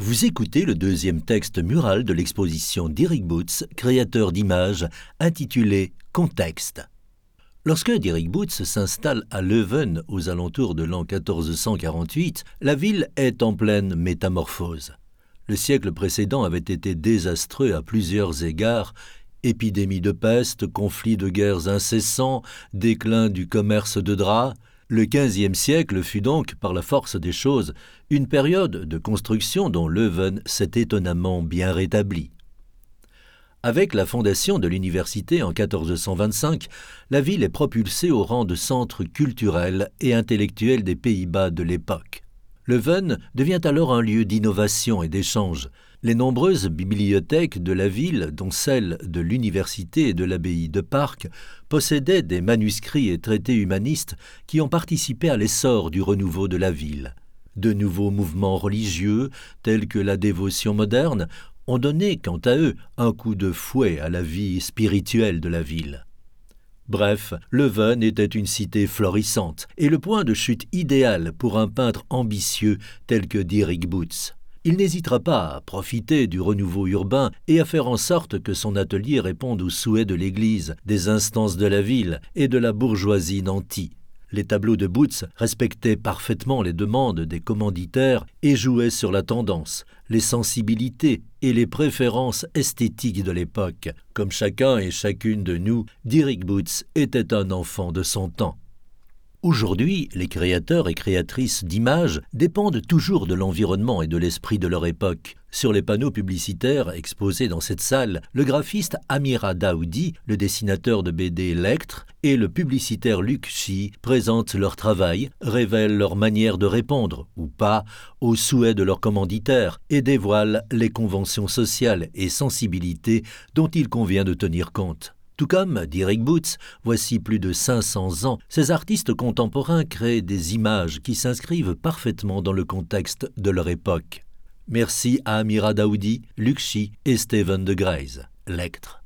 Vous écoutez le deuxième texte mural de l'exposition d'Eric Boots, créateur d'images, intitulé Contexte. Lorsque Dirk Boots s'installe à Leuven aux alentours de l'an 1448, la ville est en pleine métamorphose. Le siècle précédent avait été désastreux à plusieurs égards épidémie de peste, conflits de guerres incessants, déclin du commerce de draps, le XVe siècle fut donc, par la force des choses, une période de construction dont Leuven s'est étonnamment bien rétabli. Avec la fondation de l'université en 1425, la ville est propulsée au rang de centre culturel et intellectuel des Pays-Bas de l'époque. Leuven devient alors un lieu d'innovation et d'échange. Les nombreuses bibliothèques de la ville, dont celle de l'université et de l'abbaye de Parc, possédaient des manuscrits et traités humanistes qui ont participé à l'essor du renouveau de la ville. De nouveaux mouvements religieux, tels que la dévotion moderne, ont donné, quant à eux, un coup de fouet à la vie spirituelle de la ville. Bref, Leuven était une cité florissante et le point de chute idéal pour un peintre ambitieux tel que Dirk Boots il n'hésitera pas à profiter du renouveau urbain et à faire en sorte que son atelier réponde aux souhaits de l'Église, des instances de la ville et de la bourgeoisie nantie. Les tableaux de Boots respectaient parfaitement les demandes des commanditaires et jouaient sur la tendance, les sensibilités et les préférences esthétiques de l'époque. Comme chacun et chacune de nous, Dirk Boots était un enfant de son temps. Aujourd'hui, les créateurs et créatrices d'images dépendent toujours de l'environnement et de l'esprit de leur époque. Sur les panneaux publicitaires exposés dans cette salle, le graphiste Amira Daoudi, le dessinateur de BD Lectre et le publicitaire Luc Chi présentent leur travail, révèlent leur manière de répondre, ou pas, aux souhaits de leurs commanditaires et dévoilent les conventions sociales et sensibilités dont il convient de tenir compte. Tout comme Dirk Boots, voici plus de 500 ans, ces artistes contemporains créent des images qui s'inscrivent parfaitement dans le contexte de leur époque. Merci à Amira Daoudi, Luxi et Steven de Grey's, Lectre.